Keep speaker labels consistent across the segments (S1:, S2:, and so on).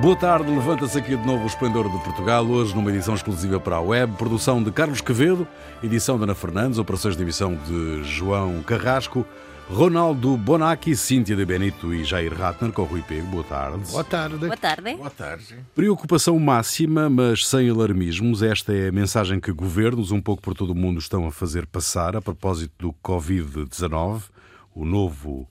S1: Boa tarde, levanta-se aqui de novo o Esplendor de Portugal, hoje numa edição exclusiva para a web, produção de Carlos Quevedo, edição de Ana Fernandes, operações de emissão de João Carrasco, Ronaldo Bonacci, Cíntia de Benito e Jair Ratner com o Rui Pego. Boa tarde.
S2: Boa tarde.
S3: Boa tarde.
S4: Boa tarde.
S1: Preocupação máxima, mas sem alarmismos. Esta é a mensagem que governos, um pouco por todo o mundo, estão a fazer passar a propósito do Covid-19, o novo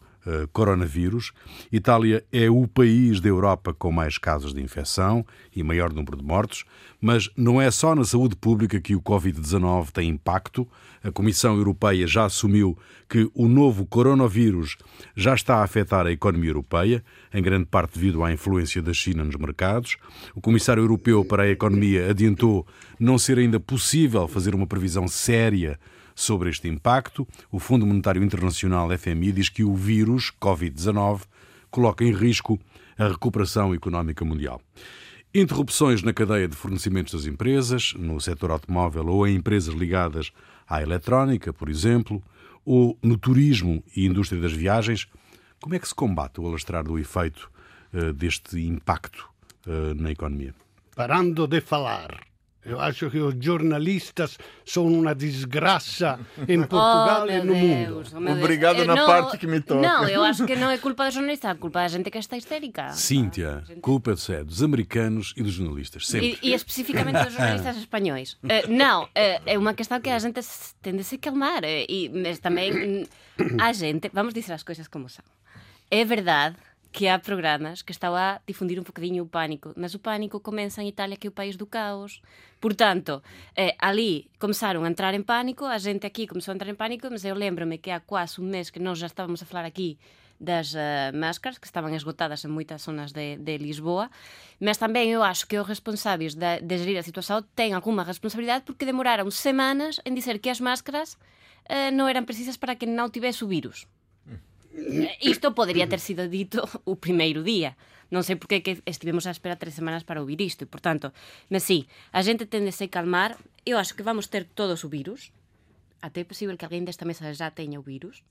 S1: coronavírus. Itália é o país da Europa com mais casos de infecção e maior número de mortos, mas não é só na saúde pública que o Covid-19 tem impacto. A Comissão Europeia já assumiu que o novo coronavírus já está a afetar a economia europeia, em grande parte devido à influência da China nos mercados. O Comissário Europeu para a Economia adiantou não ser ainda possível fazer uma previsão séria sobre este impacto. O Fundo Monetário Internacional, FMI, diz que o vírus Covid-19 coloca em risco a recuperação económica mundial. Interrupções na cadeia de fornecimentos das empresas, no setor automóvel ou em empresas ligadas à eletrónica, por exemplo, ou no turismo e indústria das viagens. Como é que se combate o alastrar do efeito uh, deste impacto uh, na economia?
S2: Parando de falar. Eu acho que os jornalistas são uma desgraça em Portugal
S3: oh,
S2: e no
S3: Deus,
S2: mundo.
S3: oh,
S4: Obrigado
S3: Deus.
S4: na
S3: não,
S4: parte que me toca.
S3: Não, eu acho que não é culpa dos jornalistas, é culpa da gente que está histérica.
S1: Cíntia, culpa é dos americanos e dos jornalistas, sempre.
S3: E, e especificamente dos jornalistas espanhóis. Uh, não, uh, é uma questão que a gente tende a se calmar. Uh, e, mas também a gente, vamos dizer as coisas como são. É verdade que há programas que estão a difundir um bocadinho o pânico, mas o pânico começa em Itália, que é o país do caos. Portanto, eh, ali começaram a entrar em pânico, a gente aqui começou a entrar em pânico, mas eu lembro-me que há quase um mês que nós já estávamos a falar aqui das uh, máscaras, que estavam esgotadas em muitas zonas de, de Lisboa, mas também eu acho que os responsáveis de, de gerir a situação têm alguma responsabilidade porque demoraram semanas em dizer que as máscaras uh, não eram precisas para que não tivesse o vírus. Isto poderia ter sido dito o primeiro día. Non sei por que estivemos a esperar tres semanas para ouvir isto. E, portanto, mas sí, a gente tende a se calmar. Eu acho que vamos ter todos o virus. Até é posible que alguén desta mesa já teña o virus.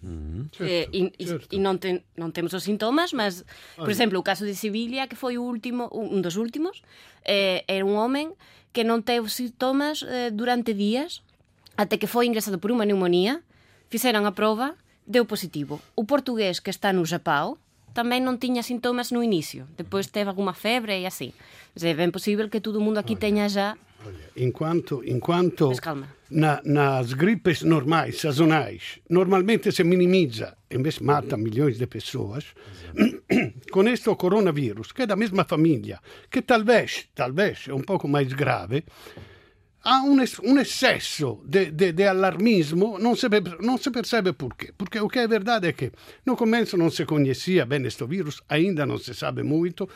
S2: Mm,
S3: eh, e, e, e non, ten, non temos os sintomas, mas, por exemplo, o caso de Sevilla, que foi o último, un dos últimos, eh, era un homem que non teve sintomas eh, durante días, até que foi ingresado por unha neumonía, fixeron a prova, deu positivo. O portugués que está no Japão tamén non tiña sintomas no inicio. Depois teve alguma febre e así. Mas é ben posible que todo mundo aqui teña já...
S2: Olha, enquanto, enquanto
S3: Mas calma.
S2: na, nas gripes normais, sazonais, normalmente se minimiza, vez mata milhões de pessoas, com este coronavírus, que é da mesma família, que talvez, talvez é um pouco mais grave, há um, excesso de, de, de alarmismo, não se, não se percebe por quê. Porque o que é verdade é que no começo não se conhecia bem este vírus, ainda não se sabe muito,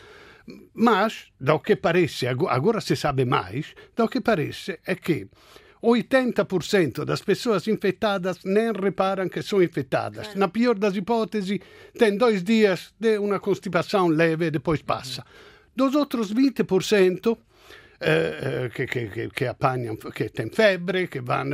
S2: mas, do que parece, agora se sabe mais, do que parece é que 80% das pessoas infectadas nem reparam que são infectadas. Na pior das hipóteses, tem dois dias de uma constipação leve e depois passa. Dos outros 20%, eh, che, che, che, apanham, que têm febre, que vão.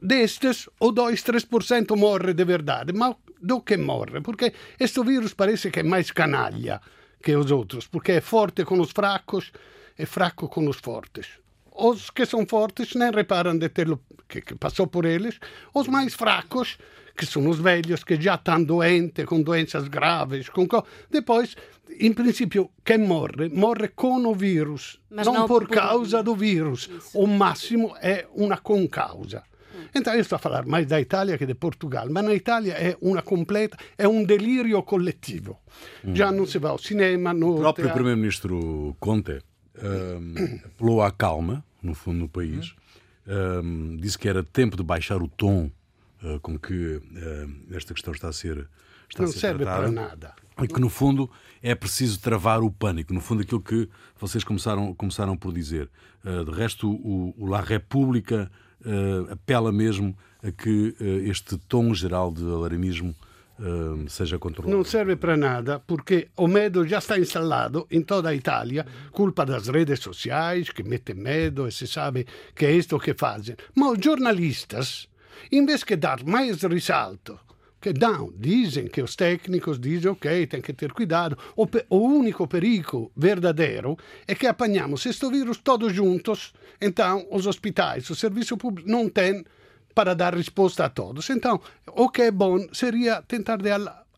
S2: Destes, o 2-3% morre de verdade. Mas do que morre? Porque este vírus parece que é mais canalha que os outros, porque é forte com os fracos e fraco com os fortes. Os que são fortes nem reparam de ter que, que passou por eles. Os mais fracos que são os velhos que já estão doentes, com doenças graves. Com... Depois, em princípio, quem morre, morre com o vírus, não,
S3: não
S2: por
S3: por-
S2: causa do vírus.
S3: Isso.
S2: O máximo é uma concausa. Então, eu estou a falar mais da Itália que de Portugal, mas na Itália é uma completa, é um delírio coletivo. Já não se vai ao cinema, no
S1: O próprio. Primeiro-Ministro Conte hum, apelou à calma, no fundo, no país. Hum, disse que era tempo de baixar o tom uh, com que hum, esta questão está a ser, está
S2: Não
S1: a ser
S2: serve
S1: tratada.
S2: para nada.
S1: E que, no fundo, é preciso travar o pânico. No fundo, aquilo que vocês começaram, começaram por dizer. Uh, de resto, o, o La República uh, apela mesmo a que uh, este tom geral de alarmismo uh, seja controlado.
S2: Não serve para nada porque o medo já está instalado em toda a Itália, culpa das redes sociais que metem medo e se sabe que é isto que fazem. Mas os jornalistas, vez de dar mais risalto que dão, dizem que os técnicos dizem ok, tem que ter cuidado. O, o único perigo verdadeiro é que apanhamos este vírus todos juntos, então os hospitais, o serviço público não tem para dar resposta a todos. Então, o que é bom seria tentar de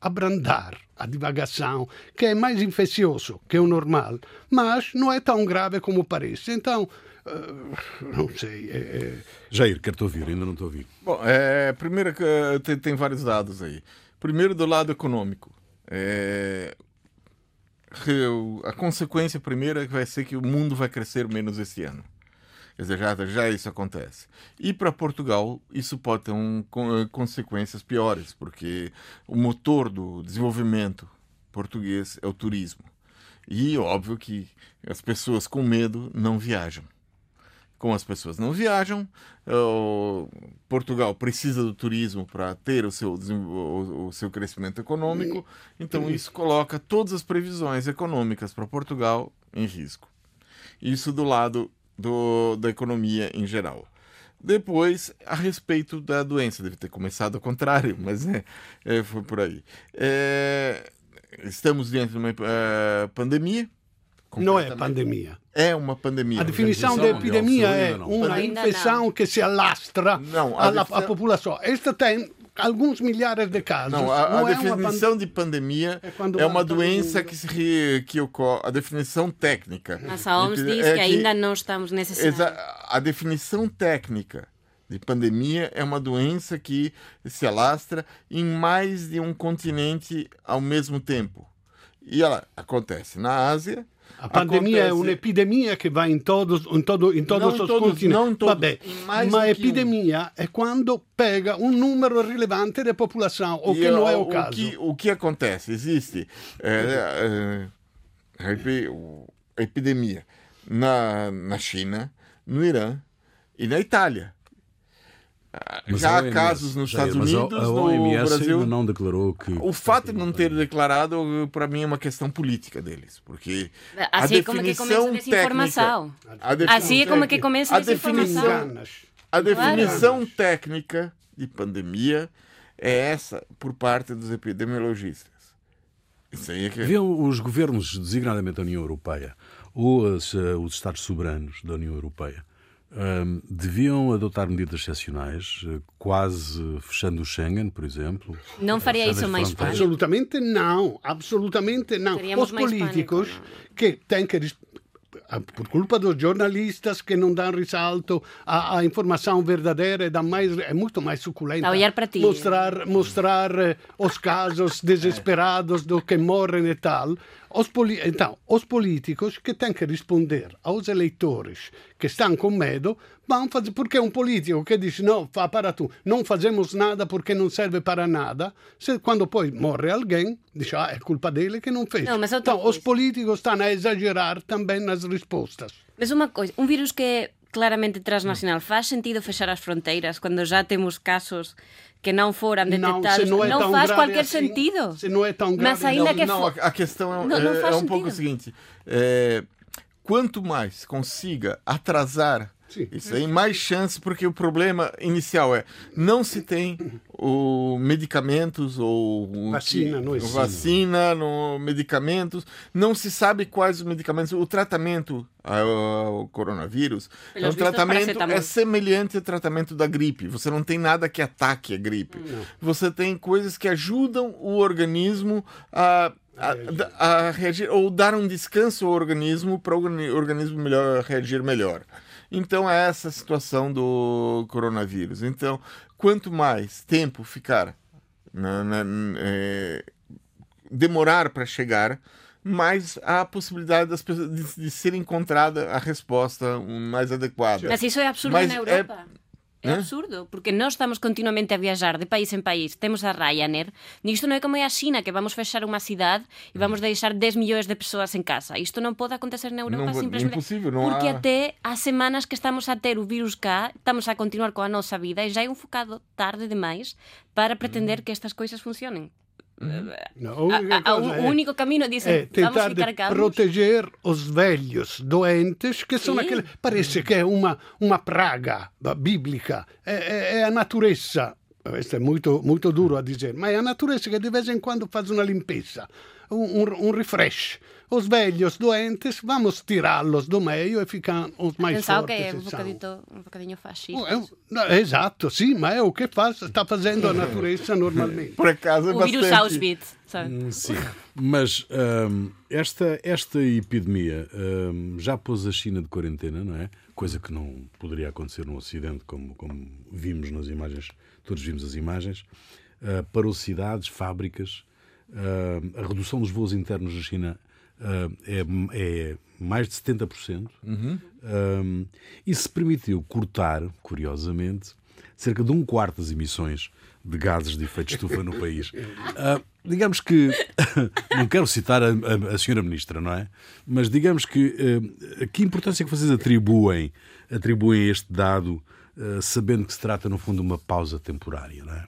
S2: abrandar a divagação, que é mais infeccioso que o normal, mas não é tão grave como parece. Então, não sei. É, é...
S1: Jair, quero-te ouvir, ainda não estou a ouvir.
S4: Bom, é, primeiro, tem, tem vários dados aí. Primeiro, do lado econômico. É, a consequência primeira vai ser que o mundo vai crescer menos esse ano. Quer dizer, já, já isso acontece. E para Portugal, isso pode ter um, eh, consequências piores, porque o motor do desenvolvimento português é o turismo. E óbvio que as pessoas com medo não viajam. Como as pessoas não viajam, Portugal precisa do turismo para ter o seu, o, o seu crescimento econômico, então isso coloca todas as previsões econômicas para Portugal em risco. Isso do lado do, da economia em geral. Depois, a respeito da doença, deve ter começado ao contrário, mas é, é foi por aí. É, estamos dentro de uma é, pandemia.
S2: Não é pandemia.
S4: É uma pandemia.
S2: A definição de epidemia é uma infecção que se alastra à população. Esta tem alguns milhares de casos.
S4: Não, a, não a é definição de pandemia é, é uma doença que, se, que ocorre. A definição técnica.
S3: Mas a OMS diz é que, que ainda não estamos nesse cenário.
S4: A definição técnica de pandemia é uma doença que se alastra em mais de um continente ao mesmo tempo. E ela acontece na Ásia,
S2: a pandemia Acontece... é uma epidemia que vai em todos, em todo, em todos os todos, continentes.
S4: Não todos,
S2: Vabbè, ma epidemia um. é quando pega um número relevante de população, o que não é o, o caso.
S4: Que, o que acontece? Existe é, é, é, epidemia na, na China, no Irã e na Itália. Mas já há casos nos Estados Unidos, a, a OMS no Brasil.
S1: não declarou que.
S4: O fato de não ter declarado, para mim, é uma questão política deles. Porque.
S3: Assim a como que começa a desinformação. assim é como que começa a desinformação.
S4: A definição claro. técnica de pandemia é essa por parte dos epidemiologistas.
S1: Isso aí é que... Viam os governos, designadamente a União Europeia, ou os, uh, os Estados soberanos da União Europeia, um, deviam adotar medidas excepcionais, eh, quase fechando o Schengen, por exemplo?
S3: Não faria isso mais Espanha?
S2: Absolutamente não, absolutamente não. Seríamos Os políticos que têm que por culpa dos jornalistas que não dão ressalto à, à informação verdadeira, dá mais, é muito mais suculenta mostrar, mostrar eh, os casos desesperados do que morrem e tal. Os então, os políticos que têm que responder aos eleitores que estão com medo vão fazer. Porque um político que diz não, fa para tu, não fazemos nada porque não serve para nada, se, quando poi morre alguém, diz ah, é culpa dele que não fez. Não, então, os políticos estão a exagerar também nas respostas.
S3: Mas uma coisa, um vírus que é claramente transnacional, faz sentido fechar as fronteiras quando já temos casos que não foram detectados, não, não, não faz qualquer assim, sentido.
S2: Se não é tão grave,
S3: Mas ainda
S4: não, que não, a questão é, não, é, é um pouco o seguinte: é, quanto mais consiga atrasar Sim. Isso aí, mais chance, porque o problema inicial é não se tem o medicamentos ou
S2: vacina, não existe.
S4: vacina, no medicamentos, não se sabe quais os medicamentos. O tratamento ao coronavírus, o tratamento é semelhante ao tratamento da gripe. Você não tem nada que ataque a gripe. Não. Você tem coisas que ajudam o organismo a a, a, reagir ou dar um descanso ao organismo para o organismo melhor reagir melhor. Então é essa a situação do coronavírus. Então, quanto mais tempo ficar, na, na, é, demorar para chegar, mais há a possibilidade das pessoas, de, de, ser encontrada a resposta mais adequada.
S3: Mas isso é absurdo Mas na é Europa. É, É absurdo, porque nós estamos continuamente a viajar de país en país. Temos a Ryanair. Isto non é como é a China, que vamos fechar unha cidade e vamos deixar 10 millóns de persoas en casa. Isto non pode acontecer na Europa
S4: non,
S3: simplesmente.
S4: Imposible, non
S3: porque
S4: há...
S3: até as semanas que estamos a ter o vírus cá, estamos a continuar coa nosa vida e já é un focado tarde demais para pretender que estas coisas funcionen.
S2: No, a, a,
S3: o é, único caminho dice é
S2: tentar de proteger os velhos doentes que são aqueles parece que é uma uma praga bíblica é, é, é a natureza questo è molto, molto duro a dire, ma è la natureza che di vez in quando fa una limpeza, un, un, refresh. Os velhos doentes, vamos tirá-los do meio e ficam os mais
S3: Pensava
S2: fortes.
S3: que é
S2: e
S3: um bocadinho, um bocadinho fascista.
S2: É um- é exato, sim, mas é o que faz, está fazendo a natureza normalmente.
S4: Por acaso é
S3: o vírus
S4: bastante...
S3: Auschwitz, sabe?
S1: Hum, Sim, mas hum, esta, esta epidemia hum, já pôs a China de quarentena, não é? Coisa que não poderia acontecer no Ocidente, como, como vimos nas imagens, todos vimos as imagens. Uh, parou cidades, fábricas, uh, a redução dos voos internos na China uh, é, é mais de 70%. Um, e se permitiu cortar, curiosamente, cerca de um quarto das emissões de gases de efeito de estufa no país. Ah, digamos que, não quero citar a, a, a senhora ministra, não é? Mas digamos que ah, que importância que vocês atribuem, atribuem a este dado, ah, sabendo que se trata, no fundo, de uma pausa temporária, não é?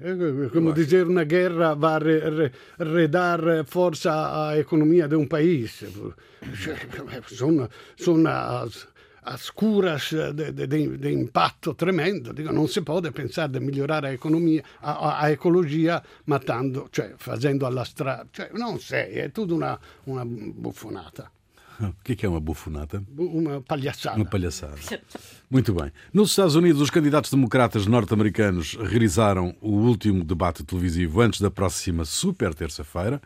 S2: É como dizer na guerra re, redar força à economia de um país. São, são as, as curas de, de, de, impatto tremendo. Digo, non si può pensare di migliorare l'economia, a, a, a ecologia matando, cioè facendo alla strada. Cioè, non sei, è tutta una, una buffonata,
S1: O que é que é uma bufonata?
S2: una pagliassata.
S1: Uma palhaçada. Muito bem. Nos Estados Unidos, os candidatos democratas norte-americanos realizaram o último debate televisivo antes da próxima super terça-feira.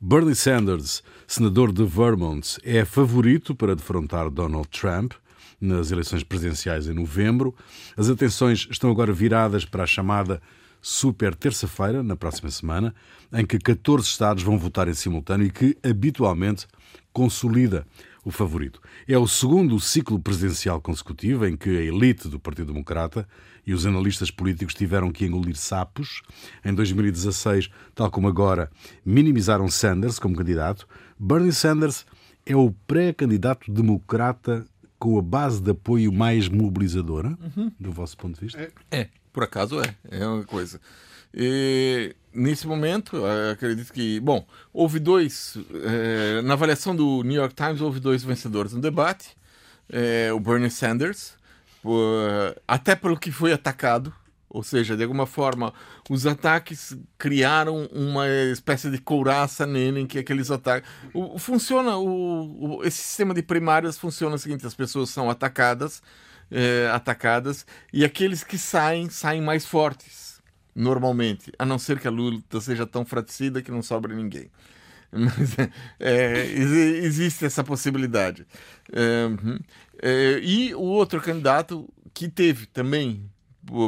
S1: Bernie Sanders, senador de Vermont, é favorito para defrontar Donald Trump nas eleições presidenciais em novembro. As atenções estão agora viradas para a chamada super terça-feira, na próxima semana, em que 14 estados vão votar em simultâneo e que, habitualmente, consolida o favorito. É o segundo ciclo presidencial consecutivo em que a elite do Partido Democrata e os analistas políticos tiveram que engolir sapos. Em 2016, tal como agora, minimizaram Sanders como candidato. Bernie Sanders é o pré-candidato democrata com a base de apoio mais mobilizadora, do vosso ponto de vista?
S4: É, por acaso é. É uma coisa. E, nesse momento, acredito que. Bom, houve dois. eh, na avaliação do New York Times, houve dois vencedores no debate: Eh, o Bernie Sanders, por- até pelo que foi atacado. Ou seja, de alguma forma, os ataques criaram uma espécie de couraça nele, em que aqueles ataques. O- funciona, o, o- esse sistema de primárias funciona o seguinte: as pessoas são atacadas, eh, atacadas, e aqueles que saem, saem mais fortes, normalmente, a não ser que a luta seja tão fraticida que não sobra ninguém. Mas é, exi- existe essa possibilidade. É, uhum. É, e o outro candidato que teve também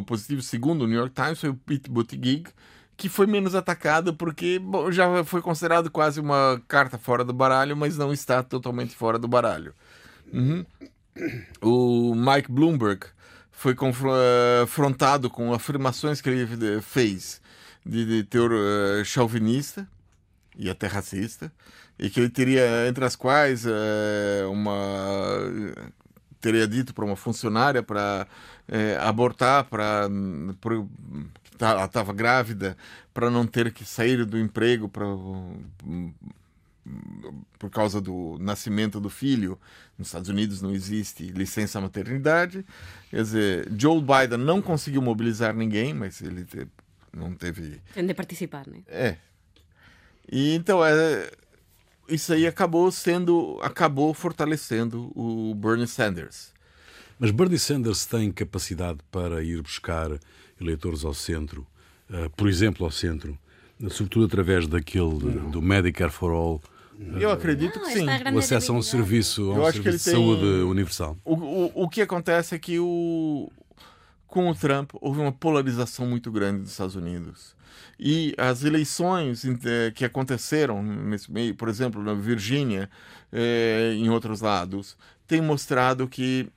S4: positivo, segundo o New York Times, foi o Pete Buttigieg, que foi menos atacado porque bom, já foi considerado quase uma carta fora do baralho, mas não está totalmente fora do baralho. Uhum. O Mike Bloomberg foi confrontado com afirmações que ele eh, fez de, de teor eh, chauvinista e até racista, e que ele teria, entre as quais, eh, uma teria dito para uma funcionária para abortar, para ela estava grávida, para não ter que sair do emprego para por causa do nascimento do filho. Nos Estados Unidos não existe licença maternidade. Quer dizer, Joe Biden não conseguiu mobilizar ninguém, mas ele te- não teve.
S3: Tem de participar, né?
S4: É. E então é, isso aí acabou sendo, acabou fortalecendo o Bernie Sanders.
S1: Mas Bernie Sanders tem capacidade para ir buscar eleitores ao centro, eh, por exemplo, ao centro, sobretudo através daquele do Medicare for All,
S4: Eu acredito
S3: Não,
S4: que sim.
S3: grande
S1: o acesso a um serviço, a um serviço de
S4: tem-
S1: saúde universal.
S4: O, o, o que acontece é que o, com o Trump houve uma polarização muito grande dos Estados Unidos. E as eleições eh, que aconteceram nesse meio, por exemplo, na Virgínia, eh, em outros lados, têm mostrado que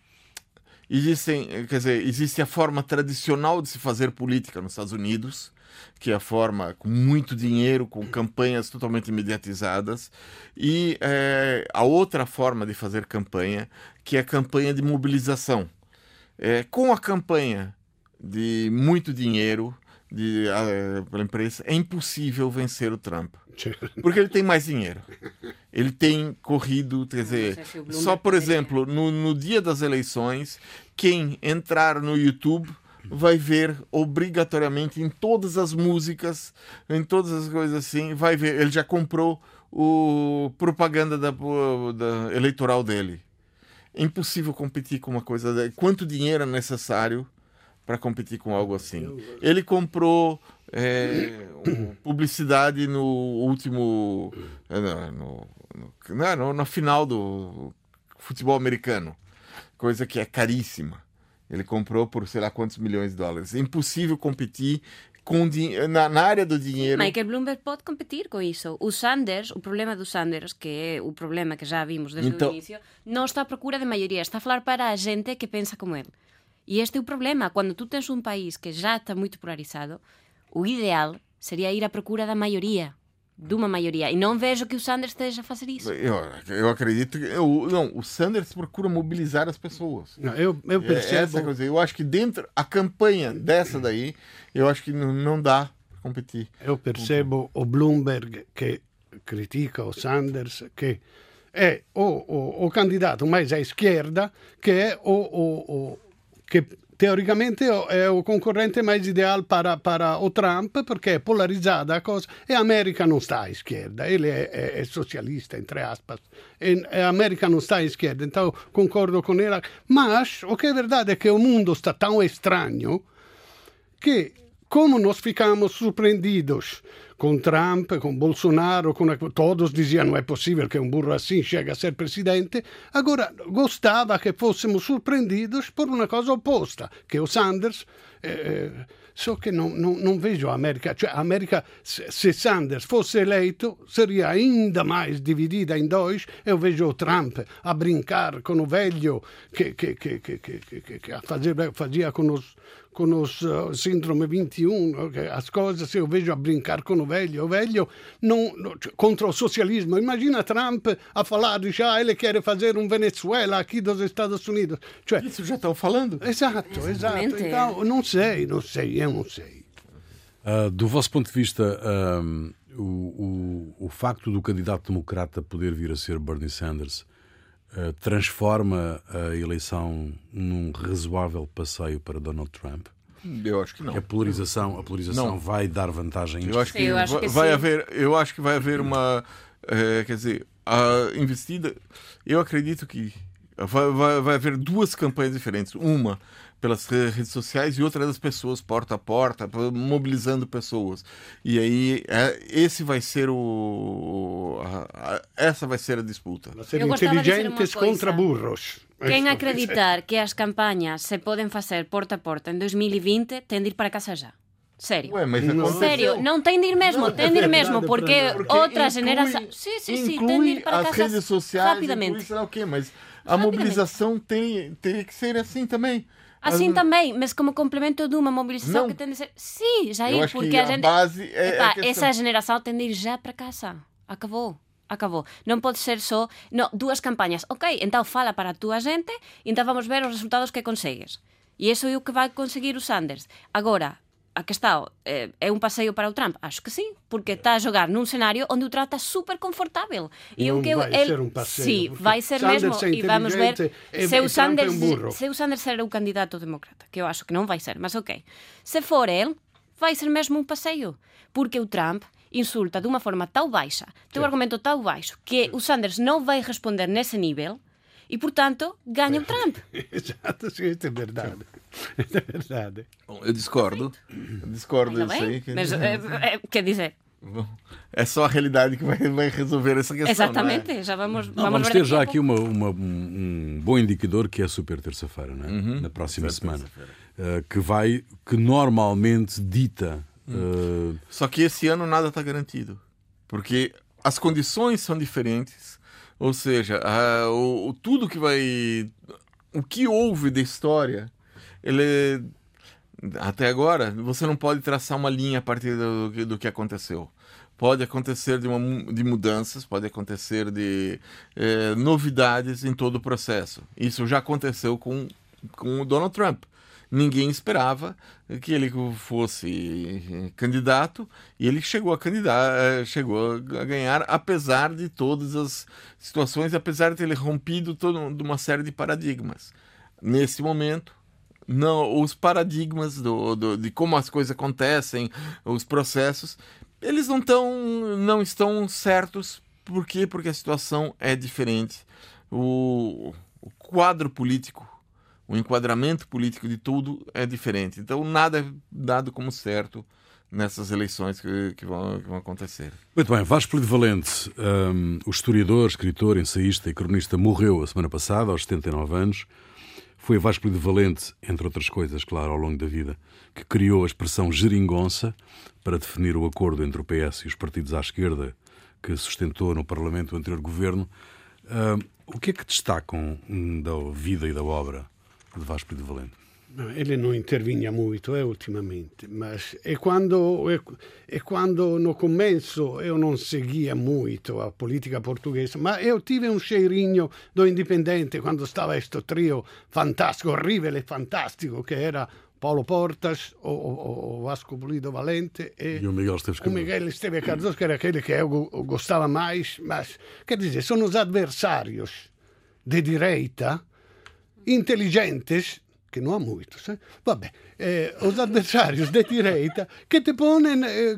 S4: existem, eh, quer dizer, existe a forma tradicional de se fazer política nos Estados Unidos, que é a forma com muito dinheiro, com campanhas totalmente mediatizadas, e eh, a outra forma de fazer campanha, que é a campanha de mobilização. Eh, com a campanha de muito dinheiro de, eh, pela imprensa, é impossível vencer o Trump. Porque ele tem mais dinheiro. Ele tem corrido, quer dizer, só por
S3: poderia.
S4: exemplo, no, no dia das eleições, quem entrar no YouTube vai ver obrigatoriamente em todas as músicas, em todas as coisas assim, vai ver. Ele já comprou o propaganda da, da eleitoral dele. É impossível competir com uma coisa. De, quanto dinheiro é necessário para competir com algo assim? Ele comprou é, publicidade no último. É, no, no, no, na final do futebol americano, coisa que é caríssima. Ele comprou por sei lá quantos milhões de dólares. É impossível competir com na, na, área do dinheiro.
S3: Que Bloomberg pode competir com isso. O Sanders, o problema do Sanders, que é o problema que já vimos desde então... o início, não está à procura de maioria, está a falar para a gente que pensa como ele. E este é o problema. Quando tu tens um país que já está muito polarizado, o ideal seria ir à procura da maioria de uma maioria. E não vejo que o Sanders esteja a fazer isso.
S4: Eu, eu acredito que. Eu, não, o Sanders procura mobilizar as pessoas.
S2: Não, eu, eu percebo.
S4: É essa coisa. Eu acho que dentro. A campanha dessa daí, eu acho que não, não dá para competir.
S2: Eu percebo o Bloomberg que critica o Sanders, que é o, o, o candidato mais à esquerda, que é o, o, o que teoricamente é o concorrente mais ideal para, para o Trump porque é polarizada a coisa e a América não está à esquerda, ele é, é, é socialista, entre aspas, e a América não está à esquerda, então concordo com ela. Mas o que é verdade é que o mundo está tão estranho que, como nós ficamos surpreendidos com Trump, com Bolsonaro, com todos diziam não é possível que um burro assim chegue a ser presidente. Agora, gostava que fôssemos surpreendidos por uma coisa oposta, que o Sanders eh, só che non, non, non, vejo America, cioè se Sanders fosse eletto seria ainda mais dividida em dois, eu vejo Trump a brincar com o velho que, que, que, que, que, que, que fazia, fazia com os com os uh, síndrome 21, as coisas, eu vejo a brincar com o velho, o velho não, contra o socialismo. Imagina Trump a falar, diz, ah, ele quer fazer um Venezuela aqui dos Estados Unidos.
S4: Cioè, Isso já estão falando?
S2: Exato, Exatamente. exato. Então, não sei, não sei, eu não sei.
S1: Uh, do vosso ponto de vista, um, o, o, o facto do candidato democrata poder vir a ser Bernie Sanders uh, transforma a eleição num razoável passeio para Donald Trump?
S4: Eu acho que não.
S1: A polarização, a polarização não. vai dar vantagem.
S4: Eu acho que, eu acho que vai sim. haver, eu acho que vai haver uma, é, quer dizer, a investida. Eu acredito que vai, vai, vai haver duas campanhas diferentes. Uma pelas redes sociais e outra das pessoas porta a porta, mobilizando pessoas. E aí é, esse vai ser o a, a, essa vai ser a disputa.
S2: Vai ser inteligentes contra burros.
S3: Quem acreditar que as campanhas se podem fazer porta a porta em 2020 tem de ir para casa já. Sério.
S4: Ué, mas
S3: não. Sério, não tem de ir mesmo, não, tem de ir mesmo, porque, porque outra geração. Sim, sim, sim, tem de ir para
S4: as
S3: casa
S4: redes sociais, rapidamente. Inclui, o quê, mas a mobilização tem, tem que ser assim também.
S3: Assim também, mas como complemento de uma mobilização não. que tem de ser. Sim, já ir, porque a,
S4: a
S3: gente.
S4: É
S3: Epá, essa geração tem de ir já para casa. Acabou. Acabou. Não pode ser só não, duas campanhas. Ok, então fala para a tua gente, então vamos ver os resultados que consegues. E isso é o que vai conseguir o Sanders. Agora, a questão é, é um passeio para o Trump? Acho que sim, porque está a jogar num cenário onde o Trump está super confortável.
S2: E não o que vai ele, ser um passeio.
S3: Sim, vai ser Sanders mesmo. É e vamos ver é, se, o Sanders, é um se o Sanders ser o candidato democrata, que eu acho que não vai ser, mas ok. Se for ele, vai ser mesmo um passeio. Porque o Trump insulta de uma forma tão baixa, tem um argumento tão baixo, que o Sanders não vai responder nesse nível e, portanto, ganha o Trump.
S2: Exato, isso é verdade. É verdade.
S4: Bom, eu discordo. Eu discordo disso aí.
S3: Quer Mas, dizer... É, é, quer dizer...
S4: É só a realidade que vai, vai resolver essa questão.
S3: Exatamente,
S4: é?
S3: já vamos,
S1: não, vamos,
S3: vamos
S1: ter já aqui uma, uma, um bom indicador que é a super terça-feira, é? uhum. na próxima super semana, uh, que vai, que normalmente dita. Uh...
S4: Só que esse ano nada está garantido, porque as condições são diferentes ou seja, a, o, tudo que vai. O que houve da história, ele. Até agora, você não pode traçar uma linha a partir do, do que aconteceu. Pode acontecer de, uma, de mudanças, pode acontecer de é, novidades em todo o processo. Isso já aconteceu com, com o Donald Trump ninguém esperava que ele fosse candidato e ele chegou a candidato, eh, chegou a ganhar apesar de todas as situações, apesar de ter rompido toda uma série de paradigmas. Nesse momento, não, os paradigmas do, do, de como as coisas acontecem, os processos, eles não, tão, não estão certos. Por quê? Porque a situação é diferente. O, o quadro político, o enquadramento político de tudo é diferente. Então, nada é dado como certo nessas eleições que, que, vão, que vão, acontecer.
S1: Muito bem, Vasco Valente, um, o historiador, escritor, ensaísta e cronista, morreu a semana passada, aos 79 anos. Foi Vasco Valente, entre outras coisas, claro, ao longo da vida, que criou a expressão geringonça para definir o acordo entre o PS e os partidos à esquerda que sustentou no Parlamento o anterior governo. Uh, o que é que destacam da vida e da obra de Vasco de Valente?
S2: Ele non intervinha molto eh, ultimamente, ma e quando, e, e quando no começo eu non seguia molto a politica portoghese, ma io tive un cheirinho do indipendente quando stava questo trio fantastico, orribile fantastico, che era Paulo Portas, o, o, o Vasco Polido Valente e,
S1: e o Miguel Esteves Cardoso.
S2: O Miguel Esteves Cardoso, que era aquele que eu gostava mais, mas, quer dizer, sono os adversários de direita inteligentes che non ha molto, sai? vabbè, eh, os adversários de direita che ti ponen, eh,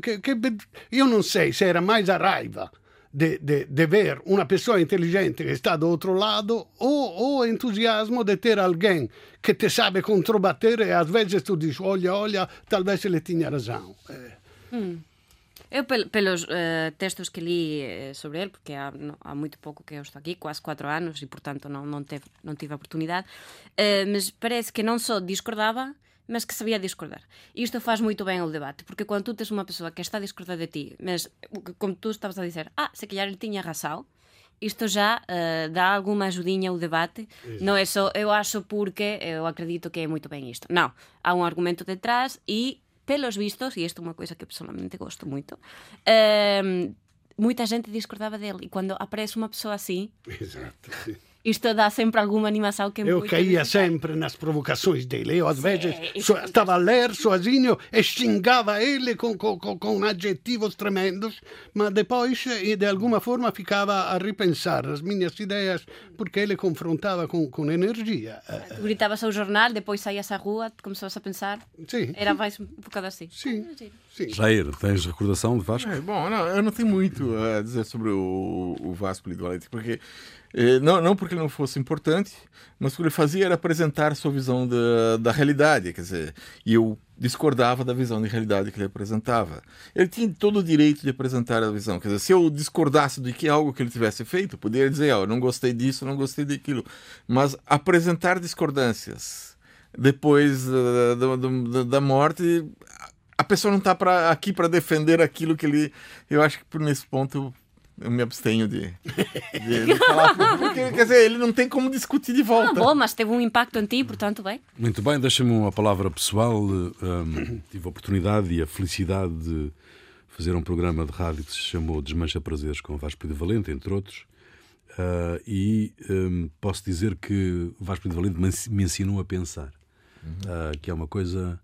S2: io non sei se era mais a raiva de, ver una persona intelligente che sta do outro lado o, o entusiasmo de ter alguém que te sabe controbattere e às vezes tu diz, olha, olha, talvez ele tinha razão. Eh.
S3: Mm. Eu, pel, pelos uh, textos que li uh, sobre ele, porque há, há muito pouco que eu estou aqui, quase quatro anos, e portanto não, não, teve, não tive a oportunidade, uh, mas parece que não só discordava, mas que sabia discordar. E isto faz muito bem o debate, porque quando tu tens uma pessoa que está a discordar de ti, mas como tu estavas a dizer, ah, se calhar ele tinha razão, isto já uh, dá alguma ajudinha ao debate. Exato. Não é só eu acho porque eu acredito que é muito bem isto. Não. Há um argumento detrás e pelos vistos, e isto é uma coisa que pessoalmente gosto muito, uh, muita gente discordava dele. E quando aparece uma pessoa assim.
S2: Exato,
S3: isto dá sempre alguma animação que é
S2: Eu caía sempre nas provocações dele. Eu, às vezes, so, estava a ler sozinho e xingava ele com, com, com, adjetivos tremendos, mas depois, de alguma forma, ficava a repensar as minhas ideias, porque ele confrontava com, com energia.
S3: Gritavas ao jornal, depois saías à rua, começavas a pensar.
S2: Sim.
S3: Era mais um bocado assim.
S2: Sim. Sim.
S1: Jair, tens recordação de Vasco?
S4: É, bom, não, eu não tenho muito a dizer sobre o, o Vasco Lidoletti, porque eh, não, não porque ele não fosse importante, mas o que ele fazia era apresentar sua visão da, da realidade, quer dizer, e eu discordava da visão de realidade que ele apresentava. Ele tinha todo o direito de apresentar a visão, quer dizer, se eu discordasse de que algo que ele tivesse feito, poderia dizer, ó, oh, não gostei disso, não gostei daquilo, mas apresentar discordâncias depois uh, da, da, da morte, a pessoa não está aqui para defender aquilo que ele. Eu acho que nesse ponto eu me abstenho de, de, de falar. Porque, quer dizer, ele não tem como discutir de volta. Ah,
S3: bom, mas teve um impacto em ti, portanto, bem.
S1: Muito bem, deixa-me uma palavra pessoal. Um, tive a oportunidade e a felicidade de fazer um programa de rádio que se chamou Desmancha Prazeres com Vasco de Valente, entre outros. Uh, e um, posso dizer que Vasco de Valente me ensinou a pensar, uh, que é uma coisa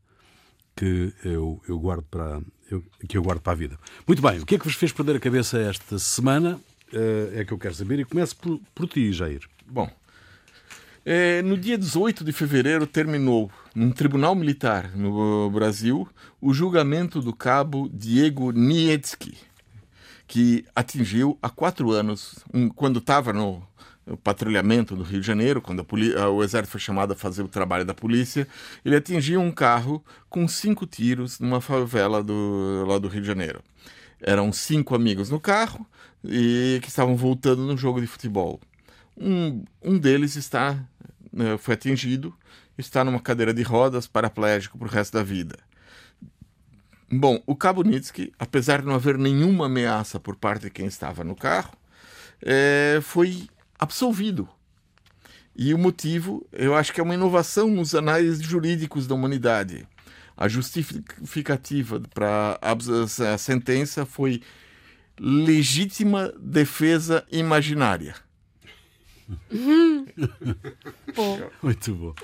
S1: que eu, eu guardo para eu, que eu guardo para a vida. Muito bem, o que é que vos fez perder a cabeça esta semana? Uh, é que eu quero saber e começo por, por ti, Jair.
S4: Bom, é, no dia 18 de fevereiro terminou, num tribunal militar no Brasil, o julgamento do cabo Diego Nietzsche, que atingiu há quatro anos, um, quando estava no, o patrulhamento do Rio de Janeiro, quando o exército foi chamado a fazer o trabalho da polícia, ele atingiu um carro com cinco tiros numa favela do, lá do Rio de Janeiro. Eram cinco amigos no carro e que estavam voltando no jogo de futebol. Um, um deles está né, foi atingido, está numa cadeira de rodas, paraplégico para o resto da vida. Bom, o Cabo Nitsky, apesar de não haver nenhuma ameaça por parte de quem estava no carro, é, foi absolvido. E o motivo, eu acho que é uma inovação nos anais jurídicos da humanidade. A justificativa para a sentença foi legítima defesa imaginária.
S1: muito bom.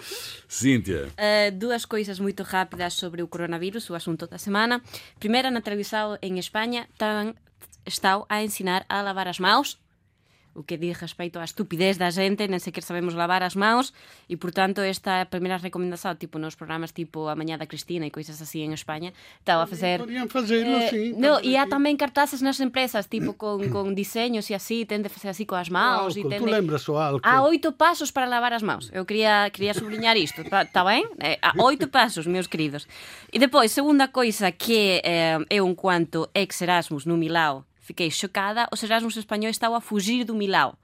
S1: Cíntia.
S3: Uh, duas coisas muito rápidas sobre o coronavírus, o assunto da semana. Primeira, na televisão em Espanha, estão a ensinar a lavar as mãos o que diz respeito á estupidez da xente, nem sequer sabemos lavar as mãos, e, portanto, esta primeira recomendación, tipo, nos programas tipo A Mañá da Cristina e coisas así en España, estaba a facer...
S2: Podían facelo,
S3: eh,
S2: sí.
S3: No, e há tamén cartazes nas empresas, tipo, con, con diseños e así, tende a facer así coas mãos. e
S2: Álcool, tú lembras o álcool?
S3: Há oito pasos para lavar as mãos. Eu quería, quería sublinhar isto, está ben? Eh, há oito pasos, meus queridos. E depois, segunda coisa que eh, eu, enquanto ex-Erasmus no Milao, fiquei chocada, os Erasmus españois estaban a fugir do Milao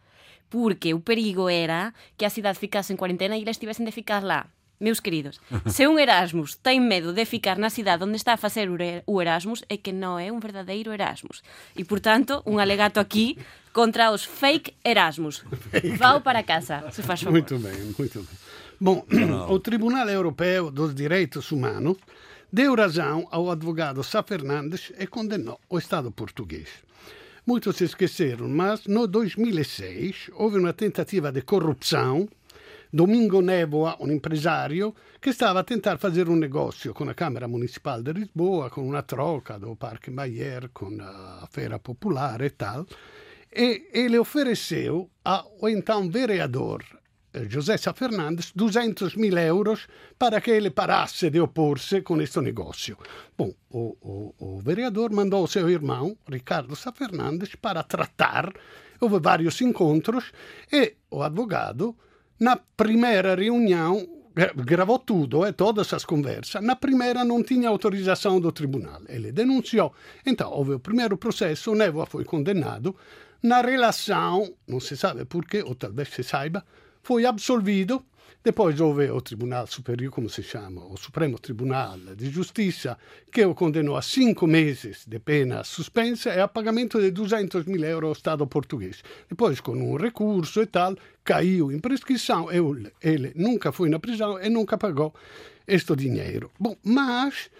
S3: porque o perigo era que a cidade ficase en cuarentena e eles tivesen de ficar lá. Meus queridos, se un Erasmus ten medo de ficar na cidade onde está a facer o Erasmus é que non é un verdadeiro Erasmus. E, portanto, un alegato aquí contra os fake Erasmus. Vao para casa, se faz favor.
S2: Muito bem, muito bem. Bom, o Tribunal Europeu dos Direitos Humanos deu razão ao advogado Sá Fernandes e condenou o Estado português. Muitos se esqueceram, mas no 2006 houve uma tentativa de corrupção. Domingo Névoa, um empresário, que estava a tentar fazer um negócio com a Câmara Municipal de Lisboa, com uma troca do Parque Bayer, com a Feira Popular e tal, e ele ofereceu ao então vereador José Sá Fernandes 200 mil euros para que ele parasse de opor-se com este negócio. Bom, o, o, o vereador mandou seu irmão, Ricardo Sá Fernandes, para tratar. Houve vários encontros e o advogado, na primeira reunião, gravou tudo, eh, todas as conversas. Na primeira não tinha autorização do tribunal. Ele denunciou. Então, houve o primeiro processo, o Névoa foi condenado. Na relação, não se sabe porquê, ou talvez se saiba, foi absolvido. Depois houve o Tribunal Superior, como se chama, o Supremo Tribunal de Justiça, que o condenou a cinco meses de pena suspensa e a pagamento de 200 mil euros ao Estado português. Depois, com um recurso e tal, caiu em prescrição. Ele, ele nunca foi na prisão e nunca pagou este dinheiro. Bom, mas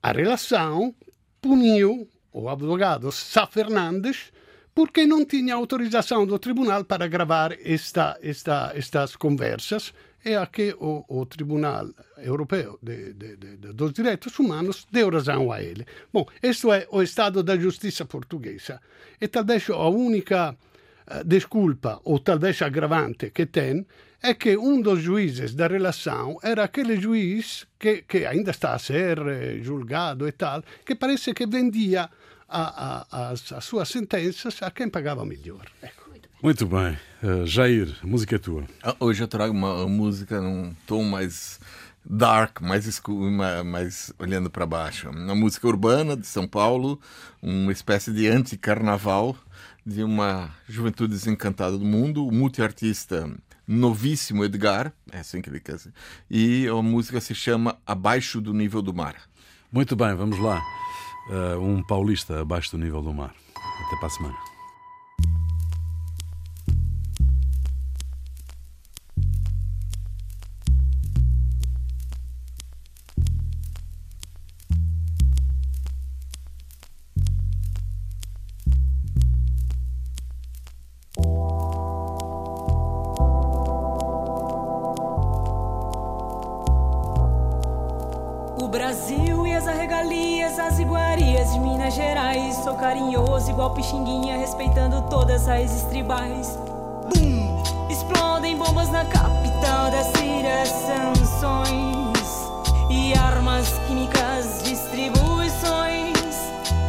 S2: a relação puniu o advogado Sá Fernandes porque não tinha autorização do tribunal para gravar esta, esta, estas conversas e a que o, o Tribunal Europeu de, de, de, dos Direitos Humanos deu razão a ele. Bom, este é o estado da justiça portuguesa e talvez a única uh, desculpa ou talvez agravante que tem é que um dos juízes da relação era aquele juiz que, que ainda está a ser eh, julgado e tal, que parece que vendia a, a, as, as suas sentenças a quem pagava melhor. Ecco.
S1: Muito bem. Uh, Jair, a música é tua.
S4: Ah, hoje eu trago uma música num tom mais dark, mais escuro, mais, mais olhando para baixo. Uma música urbana de São Paulo, uma espécie de anti-carnaval de uma juventude desencantada do mundo, o multiartista novíssimo Edgar, é assim que ele quer dizer, e a música se chama Abaixo do Nível do Mar.
S1: Muito bem, vamos lá. Uh, um paulista abaixo do nível do mar. Até para a semana.
S5: Carinhoso, igual Pixinguinha, respeitando todas as raízes tribais. Bum! Explodem bombas na capital das ciras, sanções e armas químicas, distribuições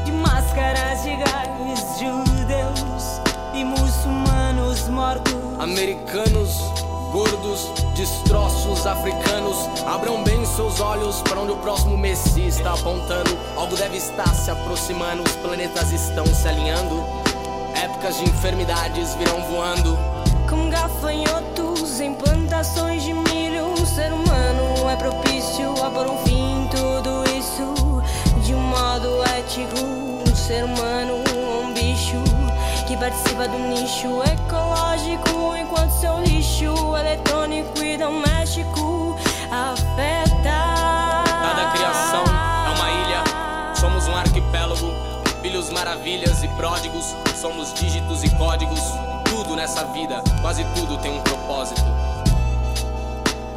S5: de máscaras de gás, judeus e muçulmanos mortos.
S6: Americanos gordos, destroços africanos. Abram bem seus olhos para onde o próximo Messi está apontando. Algo deve estar se aproximando, os planetas estão se alinhando. Épocas de enfermidades virão voando.
S5: Com gafanhotos em plantações de milho, um ser humano é propício a pôr um fim tudo isso de um modo ético. Um ser humano, um bicho que participa do nicho ecológico enquanto seu lixo eletrônico
S6: maravilhas e pródigos, somos dígitos e códigos. Tudo nessa vida, quase tudo tem um propósito.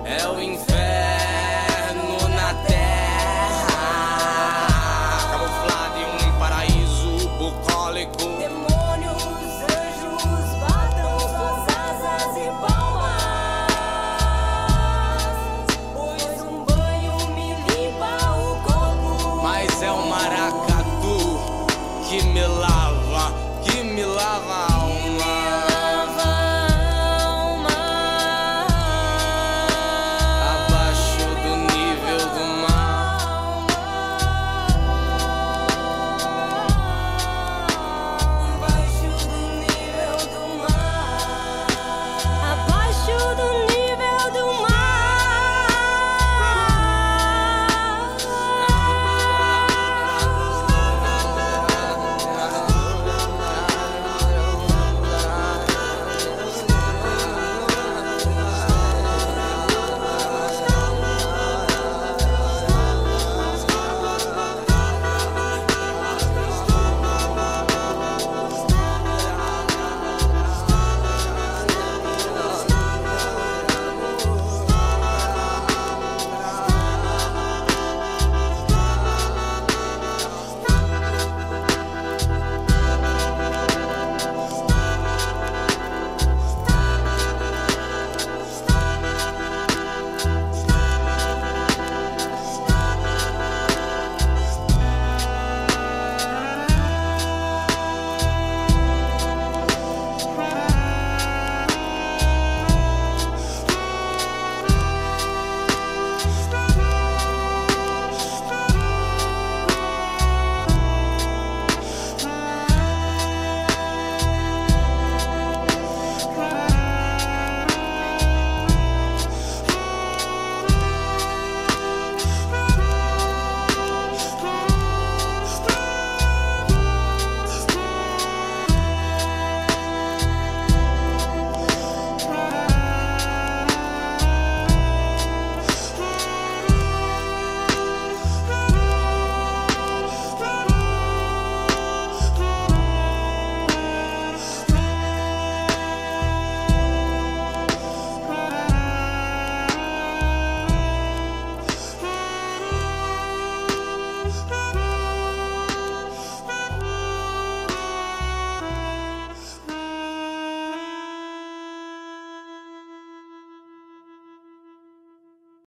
S6: É o inferno